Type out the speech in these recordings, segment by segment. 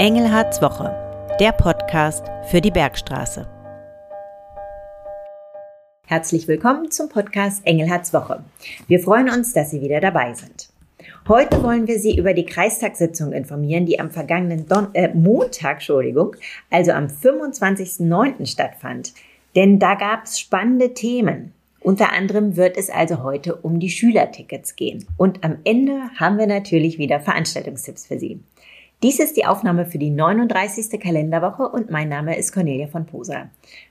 Engelhards Woche, der Podcast für die Bergstraße. Herzlich willkommen zum Podcast Engelhards Woche. Wir freuen uns, dass Sie wieder dabei sind. Heute wollen wir Sie über die Kreistagssitzung informieren, die am vergangenen Don äh, Montag, Entschuldigung, also am 25.09. stattfand. Denn da gab es spannende Themen. Unter anderem wird es also heute um die Schülertickets gehen. Und am Ende haben wir natürlich wieder Veranstaltungstipps für Sie. Dies ist die Aufnahme für die 39. Kalenderwoche und mein Name ist Cornelia von Posa.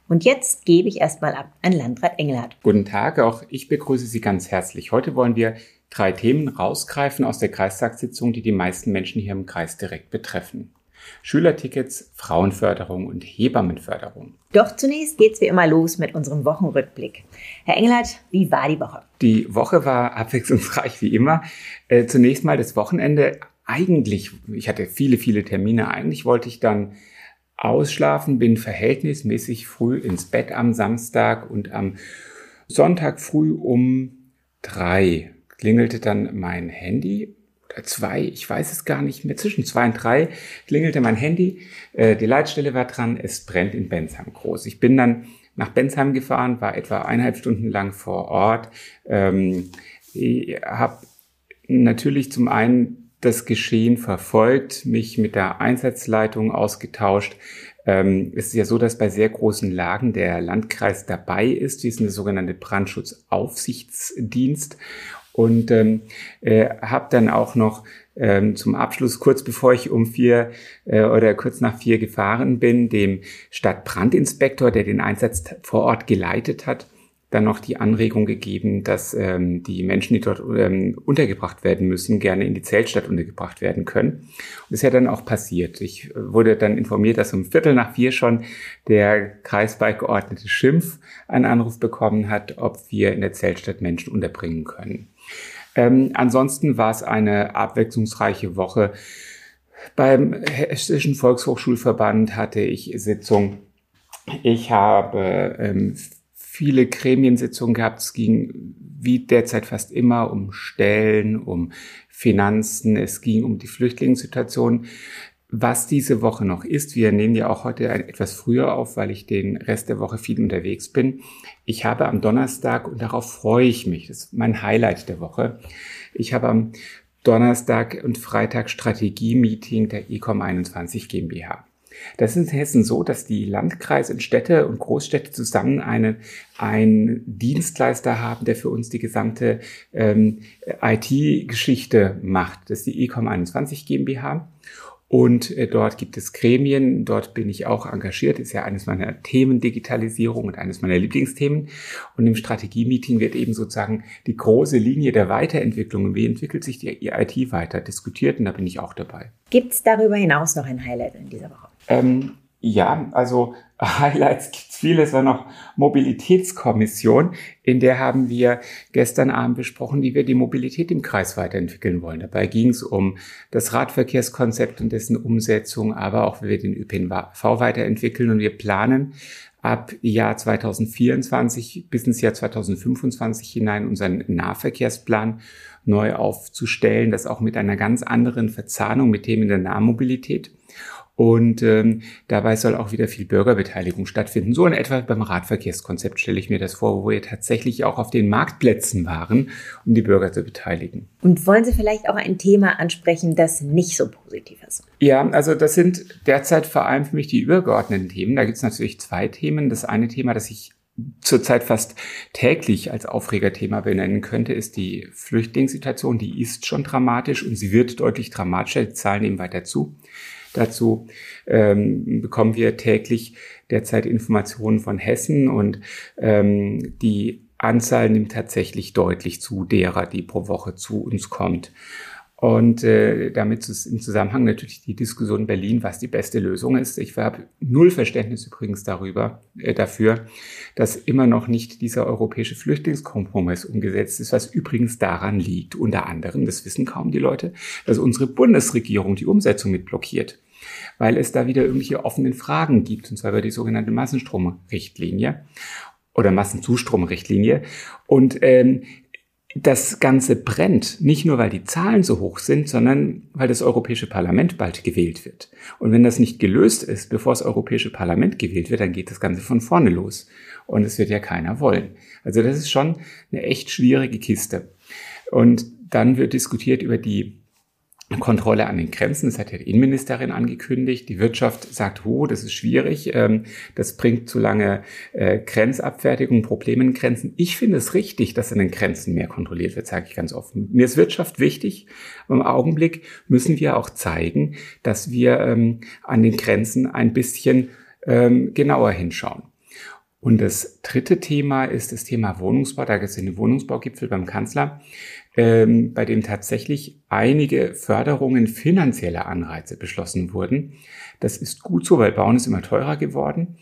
Und jetzt gebe ich erstmal ab an Landrat Engelhardt. Guten Tag, auch ich begrüße Sie ganz herzlich. Heute wollen wir drei Themen rausgreifen aus der Kreistagssitzung, die die meisten Menschen hier im Kreis direkt betreffen. Schülertickets, Frauenförderung und Hebammenförderung. Doch zunächst geht's wie immer los mit unserem Wochenrückblick. Herr Engelhardt, wie war die Woche? Die Woche war abwechslungsreich wie immer. Äh, zunächst mal das Wochenende eigentlich, ich hatte viele, viele Termine, eigentlich wollte ich dann ausschlafen, bin verhältnismäßig früh ins Bett am Samstag und am Sonntag früh um drei klingelte dann mein Handy oder zwei, ich weiß es gar nicht mehr, zwischen zwei und drei klingelte mein Handy, äh, die Leitstelle war dran, es brennt in Bensheim groß. Ich bin dann nach Bensheim gefahren, war etwa eineinhalb Stunden lang vor Ort, ähm, habe natürlich zum einen das Geschehen verfolgt, mich mit der Einsatzleitung ausgetauscht. Ähm, es ist ja so, dass bei sehr großen Lagen der Landkreis dabei ist. Wir sind der sogenannte Brandschutzaufsichtsdienst und ähm, äh, habe dann auch noch ähm, zum Abschluss, kurz bevor ich um vier äh, oder kurz nach vier gefahren bin, dem Stadtbrandinspektor, der den Einsatz vor Ort geleitet hat, dann noch die Anregung gegeben, dass ähm, die Menschen, die dort ähm, untergebracht werden müssen, gerne in die Zeltstadt untergebracht werden können. Und das ist ja dann auch passiert. Ich äh, wurde dann informiert, dass um Viertel nach vier schon der Kreisbeigeordnete Schimpf einen Anruf bekommen hat, ob wir in der Zeltstadt Menschen unterbringen können. Ähm, ansonsten war es eine abwechslungsreiche Woche. Beim Hessischen Volkshochschulverband hatte ich Sitzung. Ich habe ähm, viele Gremiensitzungen gehabt. Es ging wie derzeit fast immer um Stellen, um Finanzen. Es ging um die Flüchtlingssituation. Was diese Woche noch ist, wir nehmen ja auch heute etwas früher auf, weil ich den Rest der Woche viel unterwegs bin. Ich habe am Donnerstag, und darauf freue ich mich, das ist mein Highlight der Woche, ich habe am Donnerstag und Freitag Strategie-Meeting der Ecom 21 GmbH. Das ist in Hessen so, dass die Landkreise und Städte und Großstädte zusammen einen, einen Dienstleister haben, der für uns die gesamte ähm, IT-Geschichte macht. Das ist die Ecom 21 GmbH. Und äh, dort gibt es Gremien, dort bin ich auch engagiert, ist ja eines meiner Themen Digitalisierung und eines meiner Lieblingsthemen. Und im Strategie-Meeting wird eben sozusagen die große Linie der Weiterentwicklung, wie entwickelt sich die IT weiter, diskutiert und da bin ich auch dabei. Gibt es darüber hinaus noch ein Highlight in dieser Woche? Ähm, ja, also Highlights gibt's viele. Es war noch Mobilitätskommission. In der haben wir gestern Abend besprochen, wie wir die Mobilität im Kreis weiterentwickeln wollen. Dabei ging es um das Radverkehrskonzept und dessen Umsetzung, aber auch wie wir den ÖPNV weiterentwickeln. Und wir planen ab Jahr 2024 bis ins Jahr 2025 hinein unseren Nahverkehrsplan neu aufzustellen, das auch mit einer ganz anderen Verzahnung mit Themen der Nahmobilität. Und ähm, dabei soll auch wieder viel Bürgerbeteiligung stattfinden. So in etwa beim Radverkehrskonzept stelle ich mir das vor, wo wir tatsächlich auch auf den Marktplätzen waren, um die Bürger zu beteiligen. Und wollen Sie vielleicht auch ein Thema ansprechen, das nicht so positiv ist? Ja, also das sind derzeit vor allem für mich die übergeordneten Themen. Da gibt es natürlich zwei Themen. Das eine Thema, das ich zurzeit fast täglich als Aufregerthema benennen könnte, ist die Flüchtlingssituation. Die ist schon dramatisch und sie wird deutlich dramatischer. Die Zahlen nehmen weiter zu. Dazu ähm, bekommen wir täglich derzeit Informationen von Hessen und ähm, die Anzahl nimmt tatsächlich deutlich zu derer, die pro Woche zu uns kommt. Und äh, damit ist im Zusammenhang natürlich die Diskussion in Berlin, was die beste Lösung ist. Ich habe null Verständnis übrigens darüber, äh, dafür, dass immer noch nicht dieser europäische Flüchtlingskompromiss umgesetzt ist, was übrigens daran liegt, unter anderem, das wissen kaum die Leute, dass unsere Bundesregierung die Umsetzung mit blockiert weil es da wieder irgendwelche offenen Fragen gibt, und zwar über die sogenannte Massenstromrichtlinie oder Massenzustromrichtlinie. Und ähm, das Ganze brennt, nicht nur weil die Zahlen so hoch sind, sondern weil das Europäische Parlament bald gewählt wird. Und wenn das nicht gelöst ist, bevor das Europäische Parlament gewählt wird, dann geht das Ganze von vorne los. Und es wird ja keiner wollen. Also das ist schon eine echt schwierige Kiste. Und dann wird diskutiert über die Kontrolle an den Grenzen. Das hat ja die Innenministerin angekündigt. Die Wirtschaft sagt, oh, das ist schwierig. Ähm, das bringt zu lange äh, Grenzabfertigung, Probleme in Grenzen. Ich finde es richtig, dass an den Grenzen mehr kontrolliert wird, sage ich ganz offen. Mir ist Wirtschaft wichtig. Im Augenblick müssen wir auch zeigen, dass wir ähm, an den Grenzen ein bisschen ähm, genauer hinschauen. Und das dritte Thema ist das Thema Wohnungsbau. Da gibt es den Wohnungsbaugipfel beim Kanzler ähm, bei dem tatsächlich einige Förderungen finanzieller Anreize beschlossen wurden. Das ist gut so, weil Bauen ist immer teurer geworden.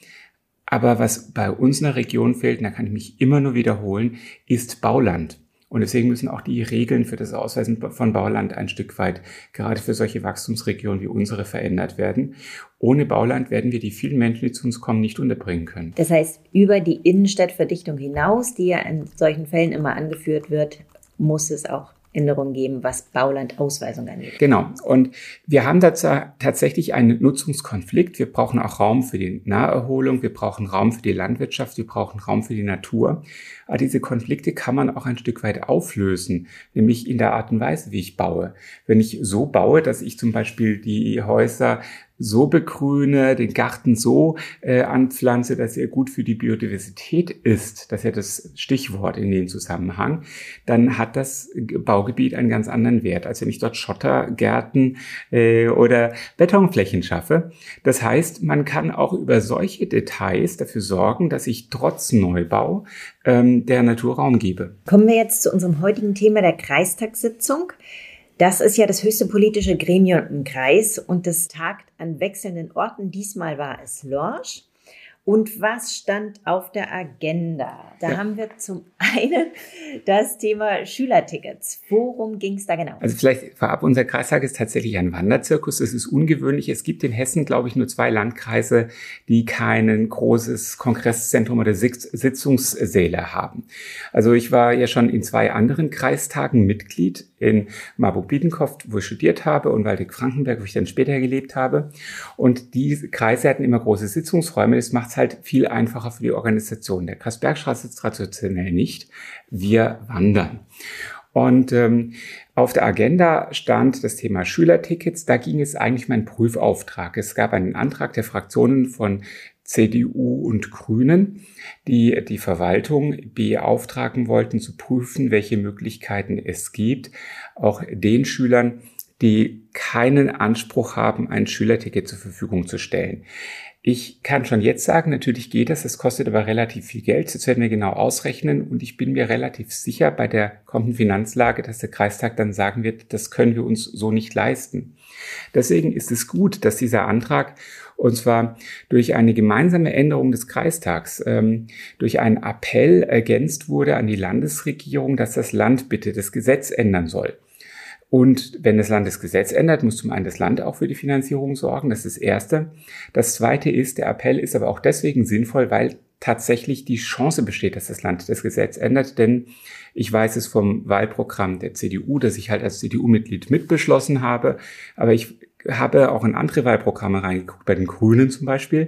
Aber was bei uns in der Region fehlt, und da kann ich mich immer nur wiederholen, ist Bauland. Und deswegen müssen auch die Regeln für das Ausweisen von Bauland ein Stück weit gerade für solche Wachstumsregionen wie unsere verändert werden. Ohne Bauland werden wir die vielen Menschen, die zu uns kommen, nicht unterbringen können. Das heißt, über die Innenstadtverdichtung hinaus, die ja in solchen Fällen immer angeführt wird, muss es auch Änderungen geben, was Baulandausweisung angeht. Genau. Und wir haben dazu tatsächlich einen Nutzungskonflikt. Wir brauchen auch Raum für die Naherholung, wir brauchen Raum für die Landwirtschaft, wir brauchen Raum für die Natur. Aber diese Konflikte kann man auch ein Stück weit auflösen, nämlich in der Art und Weise, wie ich baue. Wenn ich so baue, dass ich zum Beispiel die Häuser so begrüne, den Garten so äh, anpflanze, dass er gut für die Biodiversität ist, das ist ja das Stichwort in dem Zusammenhang, dann hat das Baugebiet einen ganz anderen Wert, als wenn ich dort Schottergärten äh, oder Betonflächen schaffe. Das heißt, man kann auch über solche Details dafür sorgen, dass ich trotz Neubau ähm, der Natur Raum gebe. Kommen wir jetzt zu unserem heutigen Thema der Kreistagssitzung. Das ist ja das höchste politische Gremium im Kreis und das tagt an wechselnden Orten. Diesmal war es Lorsch. Und was stand auf der Agenda? Da ja. haben wir zum einen das Thema Schülertickets. Worum ging es da genau? Also vielleicht vorab, unser Kreistag ist tatsächlich ein Wanderzirkus. Das ist ungewöhnlich. Es gibt in Hessen, glaube ich, nur zwei Landkreise, die kein großes Kongresszentrum oder Sitzungssäle haben. Also ich war ja schon in zwei anderen Kreistagen Mitglied in Marburg-Biedenkopf, wo ich studiert habe, und Waldeck-Frankenberg, wo ich dann später gelebt habe. Und die Kreise hatten immer große Sitzungsräume. Das macht es halt viel einfacher für die Organisation. Der Kreisbergstraße sitzt traditionell nicht. Wir wandern. Und ähm, auf der Agenda stand das Thema Schülertickets. Da ging es eigentlich mein Prüfauftrag. Es gab einen Antrag der Fraktionen von CDU und Grünen, die die Verwaltung beauftragen wollten, zu prüfen, welche Möglichkeiten es gibt, auch den Schülern, die keinen Anspruch haben, ein Schülerticket zur Verfügung zu stellen. Ich kann schon jetzt sagen, natürlich geht das, es kostet aber relativ viel Geld. Das werden wir genau ausrechnen und ich bin mir relativ sicher bei der kommenden Finanzlage, dass der Kreistag dann sagen wird, das können wir uns so nicht leisten. Deswegen ist es gut, dass dieser Antrag und zwar durch eine gemeinsame Änderung des Kreistags, ähm, durch einen Appell ergänzt wurde an die Landesregierung, dass das Land bitte das Gesetz ändern soll. Und wenn das Land das Gesetz ändert, muss zum einen das Land auch für die Finanzierung sorgen. Das ist das Erste. Das Zweite ist, der Appell ist aber auch deswegen sinnvoll, weil tatsächlich die Chance besteht, dass das Land das Gesetz ändert. Denn ich weiß es vom Wahlprogramm der CDU, das ich halt als CDU-Mitglied mitbeschlossen habe. Aber ich habe auch in andere Wahlprogramme reingeguckt, bei den Grünen zum Beispiel.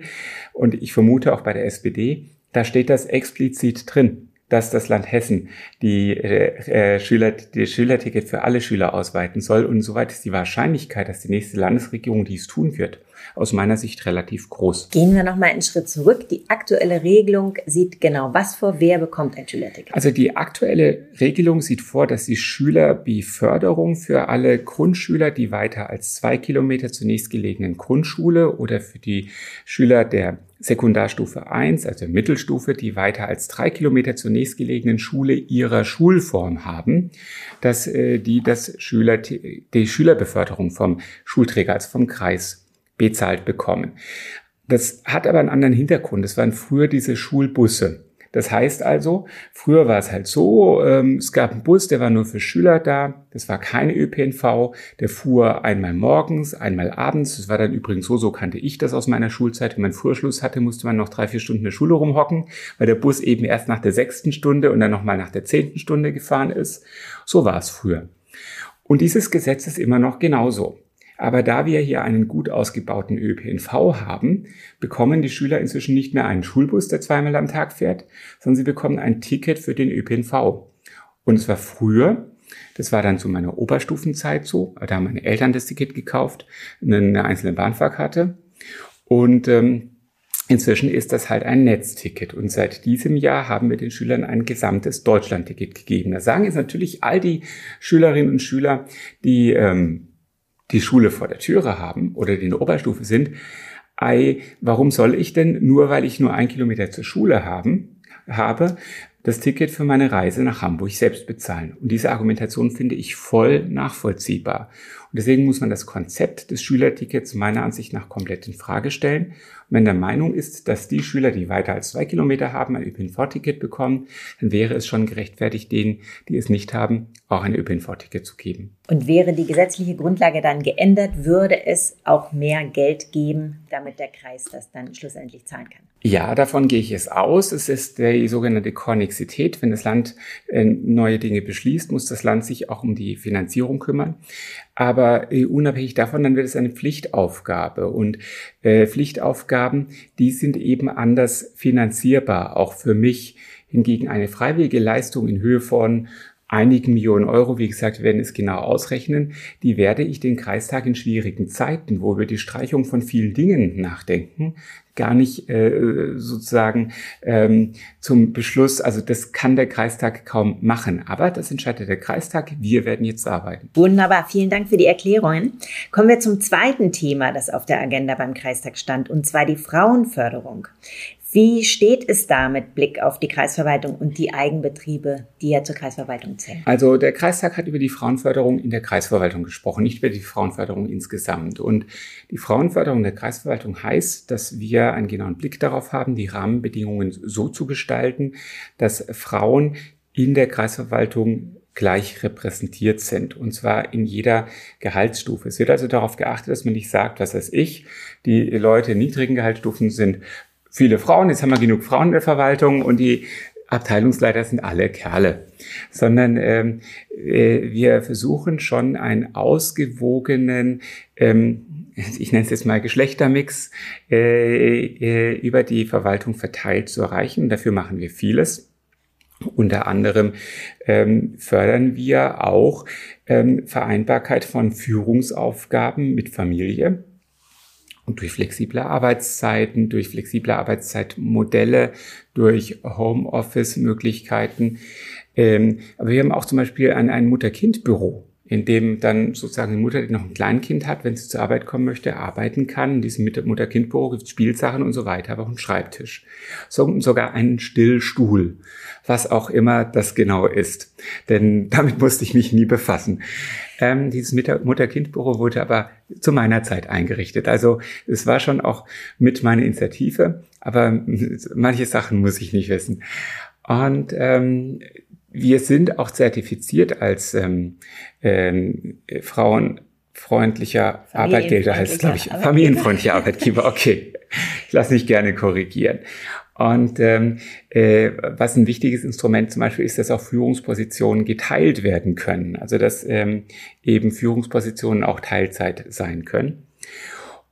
Und ich vermute auch bei der SPD. Da steht das explizit drin dass das Land Hessen die, äh, äh, Schüler, die Schülerticket für alle Schüler ausweiten soll. Und soweit ist die Wahrscheinlichkeit, dass die nächste Landesregierung dies tun wird, aus meiner Sicht relativ groß. Gehen wir nochmal einen Schritt zurück. Die aktuelle Regelung sieht genau was vor. Wer bekommt ein Schülerticket? Also die aktuelle Regelung sieht vor, dass die Schülerbeförderung für alle Grundschüler, die weiter als zwei Kilometer zur nächstgelegenen Grundschule oder für die Schüler der Sekundarstufe 1, also Mittelstufe, die weiter als drei Kilometer zur nächstgelegenen Schule ihrer Schulform haben, dass äh, die das Schüler, die Schülerbeförderung vom Schulträger, also vom Kreis bezahlt bekommen. Das hat aber einen anderen Hintergrund. Das waren früher diese Schulbusse Das heißt also, früher war es halt so, ähm, es gab einen Bus, der war nur für Schüler da, das war keine ÖPNV, der fuhr einmal morgens, einmal abends, das war dann übrigens so, so kannte ich das aus meiner Schulzeit, wenn man Vorschluss hatte, musste man noch drei, vier Stunden in der Schule rumhocken, weil der Bus eben erst nach der sechsten Stunde und dann nochmal nach der zehnten Stunde gefahren ist. So war es früher. Und dieses Gesetz ist immer noch genauso. Aber da wir hier einen gut ausgebauten ÖPNV haben, bekommen die Schüler inzwischen nicht mehr einen Schulbus, der zweimal am Tag fährt, sondern sie bekommen ein Ticket für den ÖPNV. Und es war früher, das war dann zu meiner Oberstufenzeit so, da haben meine Eltern das Ticket gekauft, eine einzelne Bahnfahrkarte. Und ähm, Inzwischen ist das halt ein Netzticket und seit diesem Jahr haben wir den Schülern ein gesamtes Deutschlandticket gegeben. Da sagen jetzt natürlich all die Schülerinnen und Schüler, die ähm, die Schule vor der Türe haben oder die in der Oberstufe sind, ei, warum soll ich denn, nur weil ich nur ein Kilometer zur Schule haben, habe, das Ticket für meine Reise nach Hamburg selbst bezahlen. Und diese Argumentation finde ich voll nachvollziehbar. Und deswegen muss man das Konzept des Schülertickets meiner Ansicht nach komplett in Frage stellen wenn der Meinung ist, dass die Schüler, die weiter als zwei Kilometer haben, ein ÖPNV-Ticket bekommen, dann wäre es schon gerechtfertigt, denen, die es nicht haben, auch ein ÖPNV-Ticket zu geben. Und wäre die gesetzliche Grundlage dann geändert, würde es auch mehr Geld geben, damit der Kreis das dann schlussendlich zahlen kann? Ja, davon gehe ich es aus. Es ist die sogenannte Kornexität. Wenn das Land äh, neue Dinge beschließt, muss das Land sich auch um die Finanzierung kümmern. Aber unabhängig davon, dann wird es eine Pflichtaufgabe. Und äh, Pflichtaufgaben, die sind eben anders finanzierbar, auch für mich. Hingegen eine freiwillige Leistung in Höhe von einigen Millionen Euro, wie gesagt, wir werden es genau ausrechnen, die werde ich den Kreistag in schwierigen Zeiten, wo wir die Streichung von vielen Dingen nachdenken, gar nicht äh, sozusagen ähm, zum Beschluss, also das kann der Kreistag kaum machen. Aber das entscheidet der Kreistag. Wir werden jetzt arbeiten. Wunderbar, vielen Dank für die Erklärungen. Kommen wir zum zweiten Thema, das auf der Agenda beim Kreistag stand, und zwar die Frauenförderung. Wie steht es da mit Blick auf die Kreisverwaltung und die Eigenbetriebe, die ja zur Kreisverwaltung zählen? Also der Kreistag hat über die Frauenförderung in der Kreisverwaltung gesprochen, nicht über die Frauenförderung insgesamt. Und die Frauenförderung der Kreisverwaltung heißt, dass wir einen genauen Blick darauf haben, die Rahmenbedingungen so zu gestalten, dass Frauen in der Kreisverwaltung gleich repräsentiert sind, und zwar in jeder Gehaltsstufe. Es wird also darauf geachtet, dass man nicht sagt, was weiß ich, die Leute in niedrigen Gehaltsstufen sind viele Frauen, jetzt haben wir genug Frauen in der Verwaltung und die Abteilungsleiter sind alle Kerle, sondern ähm, äh, wir versuchen schon einen ausgewogenen, ähm, ich nenne es jetzt mal Geschlechtermix, äh, äh, über die Verwaltung verteilt zu erreichen. Dafür machen wir vieles. Unter anderem ähm, fördern wir auch ähm, Vereinbarkeit von Führungsaufgaben mit Familie. Und durch flexible Arbeitszeiten, durch flexible Arbeitszeitmodelle, durch Homeoffice-Möglichkeiten. Ähm, aber wir haben auch zum Beispiel ein, ein Mutter-Kind-Büro in dem dann sozusagen die Mutter, die noch ein Kleinkind hat, wenn sie zur Arbeit kommen möchte, arbeiten kann. In diesem Mutter-Kind-Büro gibt es Spielsachen und so weiter, aber auch einen Schreibtisch. So, sogar einen Stillstuhl, was auch immer das genau ist. Denn damit musste ich mich nie befassen. Ähm, dieses Mutter-Kind-Büro wurde aber zu meiner Zeit eingerichtet. Also es war schon auch mit meiner Initiative, aber manche Sachen muss ich nicht wissen. Und ähm, wir sind auch zertifiziert als ähm, ähm, frauenfreundlicher Arbeitgeber, heißt glaube ich, familienfreundlicher Arbeitgeber. Okay, ich lasse mich gerne korrigieren. Und ähm, äh, was ein wichtiges Instrument zum Beispiel ist, dass auch Führungspositionen geteilt werden können. Also dass ähm, eben Führungspositionen auch Teilzeit sein können.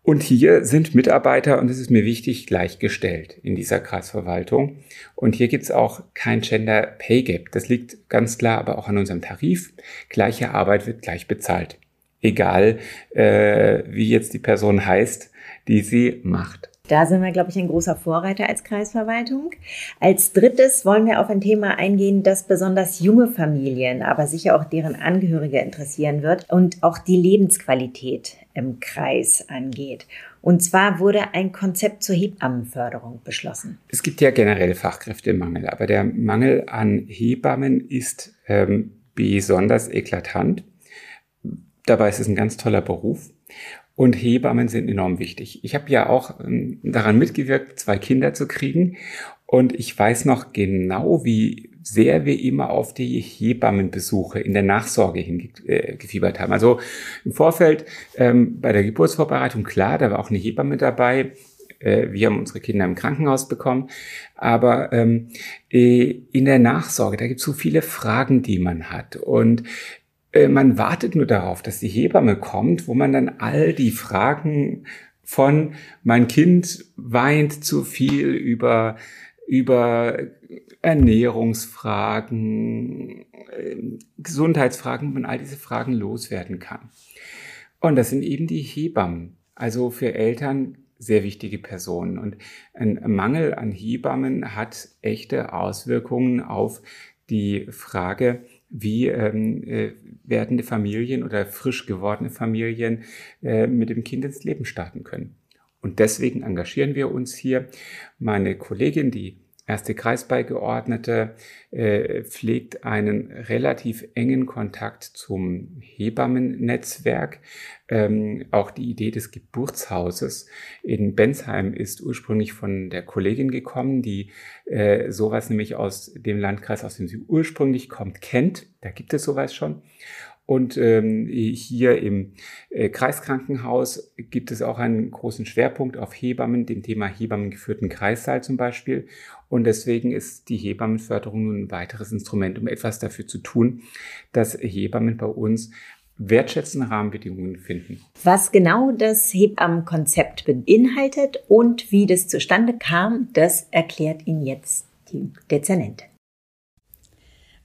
Und hier sind Mitarbeiter, und das ist mir wichtig, gleichgestellt in dieser Kreisverwaltung. Und hier gibt es auch kein Gender Pay Gap. Das liegt ganz klar aber auch an unserem Tarif. Gleiche Arbeit wird gleich bezahlt. Egal, äh, wie jetzt die Person heißt, die sie macht. Da sind wir, glaube ich, ein großer Vorreiter als Kreisverwaltung. Als drittes wollen wir auf ein Thema eingehen, das besonders junge Familien, aber sicher auch deren Angehörige interessieren wird und auch die Lebensqualität im Kreis angeht. Und zwar wurde ein Konzept zur Hebammenförderung beschlossen. Es gibt ja generell Fachkräftemangel, aber der Mangel an Hebammen ist ähm, besonders eklatant. Dabei ist es ein ganz toller Beruf. Und Hebammen sind enorm wichtig. Ich habe ja auch ähm, daran mitgewirkt, zwei Kinder zu kriegen. Und ich weiß noch genau, wie sehr wir immer auf die Hebammenbesuche in der Nachsorge hingefiebert äh, haben. Also im Vorfeld ähm, bei der Geburtsvorbereitung, klar, da war auch eine Hebamme dabei. Äh, wir haben unsere Kinder im Krankenhaus bekommen. Aber ähm, äh, in der Nachsorge, da gibt es so viele Fragen, die man hat. Und äh, man wartet nur darauf, dass die Hebamme kommt, wo man dann all die Fragen von mein Kind weint zu viel über über Ernährungsfragen, ähm, Gesundheitsfragen und all diese Fragen loswerden kann. Und das sind eben die Hebammen. Also für Eltern sehr wichtige Personen. Und ein Mangel an Hebammen hat echte Auswirkungen auf die Frage, wie ähm, äh, werdende Familien oder frisch gewordene Familien äh, mit dem Kind ins Leben starten können. Und deswegen engagieren wir uns hier. Meine Kollegin, die erste Kreisbeigeordnete äh, pflegt einen relativ engen Kontakt zum Hebammennetzwerk. Ähm, auch die Idee des Geburtshauses in Bensheim ist ursprünglich von der Kollegin gekommen, die äh, sowas nämlich aus dem Landkreis, aus dem sie ursprünglich kommt, kennt. Da gibt es sowas schon. Und ähm, hier im äh, Kreiskrankenhaus gibt es auch einen großen Schwerpunkt auf Hebammen, dem Thema Hebammengeführten Kreissaal zum Beispiel. Und deswegen ist die Hebammenförderung nun ein weiteres Instrument, um etwas dafür zu tun, dass Hebammen bei uns wertschätzende Rahmenbedingungen finden. Was genau das Hebammenkonzept beinhaltet und wie das zustande kam, das erklärt Ihnen jetzt die Dezernentin.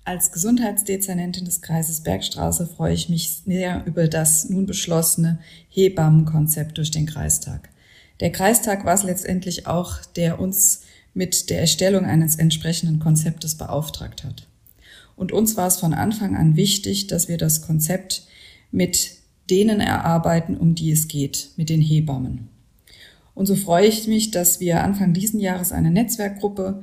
Als Gesundheitsdezernentin des Kreises Bergstraße freue ich mich sehr über das nun beschlossene Hebammenkonzept durch den Kreistag. Der Kreistag war es letztendlich auch, der uns mit der Erstellung eines entsprechenden Konzeptes beauftragt hat. Und uns war es von Anfang an wichtig, dass wir das Konzept mit denen erarbeiten, um die es geht, mit den Hebammen. Und so freue ich mich, dass wir Anfang diesen Jahres eine Netzwerkgruppe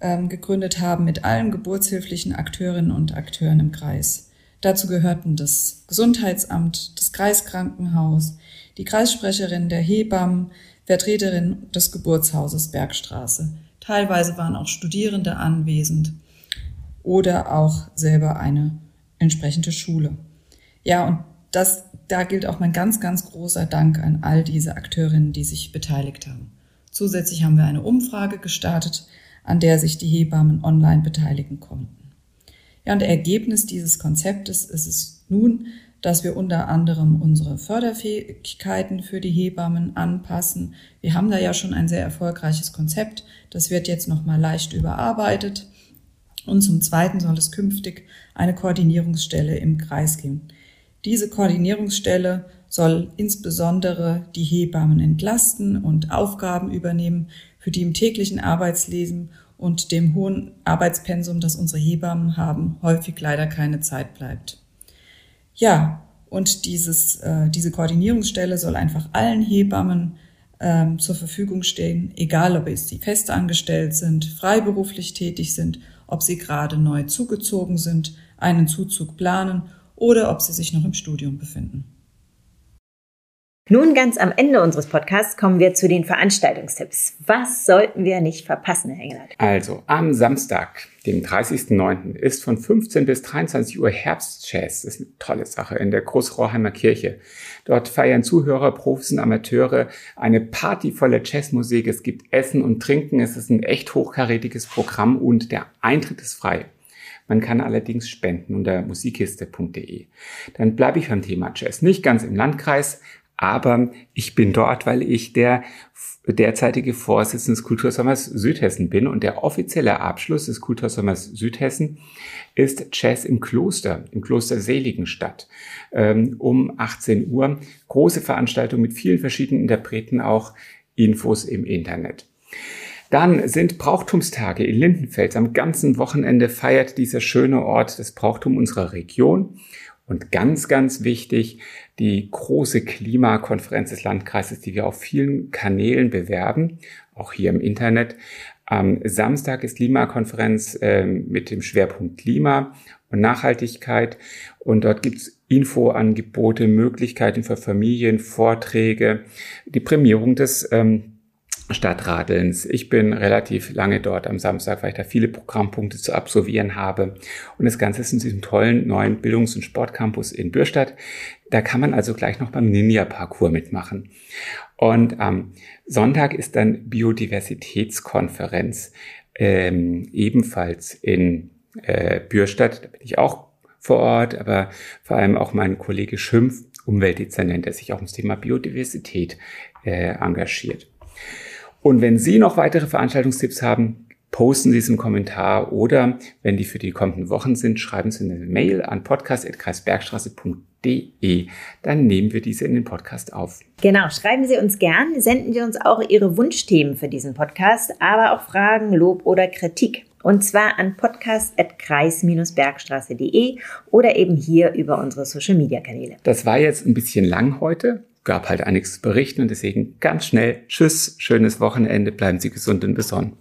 ähm, gegründet haben mit allen geburtshilflichen Akteurinnen und Akteuren im Kreis. Dazu gehörten das Gesundheitsamt, das Kreiskrankenhaus, die Kreissprecherin der Hebammen, Vertreterin des Geburtshauses Bergstraße. Teilweise waren auch Studierende anwesend oder auch selber eine entsprechende Schule. Ja, und das, da gilt auch mein ganz, ganz großer Dank an all diese Akteurinnen, die sich beteiligt haben. Zusätzlich haben wir eine Umfrage gestartet, an der sich die Hebammen online beteiligen konnten. Ja, und Ergebnis dieses Konzeptes ist es nun, dass wir unter anderem unsere Förderfähigkeiten für die Hebammen anpassen. Wir haben da ja schon ein sehr erfolgreiches Konzept. Das wird jetzt nochmal leicht überarbeitet. Und zum Zweiten soll es künftig eine Koordinierungsstelle im Kreis geben. Diese Koordinierungsstelle soll insbesondere die Hebammen entlasten und Aufgaben übernehmen, für die im täglichen Arbeitsleben und dem hohen Arbeitspensum, das unsere Hebammen haben, häufig leider keine Zeit bleibt. Ja, und dieses, äh, diese Koordinierungsstelle soll einfach allen Hebammen ähm, zur Verfügung stehen, egal ob sie fest angestellt sind, freiberuflich tätig sind, ob sie gerade neu zugezogen sind, einen Zuzug planen oder ob sie sich noch im Studium befinden. Nun ganz am Ende unseres Podcasts kommen wir zu den Veranstaltungstipps. Was sollten wir nicht verpassen, Herr Engelhardt? Also am Samstag, dem 30.09. ist von 15 bis 23 Uhr Herbstjazz. Das ist eine tolle Sache in der Großrohrheimer Kirche. Dort feiern Zuhörer, Profis und Amateure eine partyvolle Jazzmusik. Es gibt Essen und Trinken. Es ist ein echt hochkarätiges Programm und der Eintritt ist frei. Man kann allerdings spenden unter musikkiste.de. Dann bleibe ich beim Thema Jazz. Nicht ganz im Landkreis, aber ich bin dort, weil ich der derzeitige Vorsitzende des Kultursommers Südhessen bin und der offizielle Abschluss des Kultursommers Südhessen ist Jazz im Kloster, im Kloster Seligenstadt ähm, um 18 Uhr. Große Veranstaltung mit vielen verschiedenen Interpreten, auch Infos im Internet. Dann sind Brauchtumstage in Lindenfels. Am ganzen Wochenende feiert dieser schöne Ort das Brauchtum unserer Region. Und ganz, ganz wichtig, die große Klimakonferenz des Landkreises, die wir auf vielen Kanälen bewerben, auch hier im Internet. Am Samstag ist Klimakonferenz äh, mit dem Schwerpunkt Klima und Nachhaltigkeit. Und dort gibt's Infoangebote, Möglichkeiten für Familien, Vorträge, die Prämierung des ähm, Stadtradelns. Ich bin relativ lange dort am Samstag, weil ich da viele Programmpunkte zu absolvieren habe. Und das Ganze ist in diesem tollen neuen Bildungs- und Sportcampus in Bürstadt. Da kann man also gleich noch beim Ninja-Parcours mitmachen. Und am Sonntag ist dann Biodiversitätskonferenz ähm, ebenfalls in äh, Bürstadt. Da bin ich auch vor Ort, aber vor allem auch mein Kollege Schimpf, Umweltdezernent, der sich auch ums Thema Biodiversität äh, engagiert. Und wenn Sie noch weitere Veranstaltungstipps haben, posten Sie es im Kommentar oder wenn die für die kommenden Wochen sind, schreiben Sie eine Mail an podcast.kreisbergstraße.de. Dann nehmen wir diese in den Podcast auf. Genau, schreiben Sie uns gern, senden Sie uns auch Ihre Wunschthemen für diesen Podcast, aber auch Fragen, Lob oder Kritik. Und zwar an podcast.kreis-bergstraße.de oder eben hier über unsere Social Media Kanäle. Das war jetzt ein bisschen lang heute gab halt einiges zu berichten und deswegen ganz schnell Tschüss, schönes Wochenende, bleiben Sie gesund und besonnen.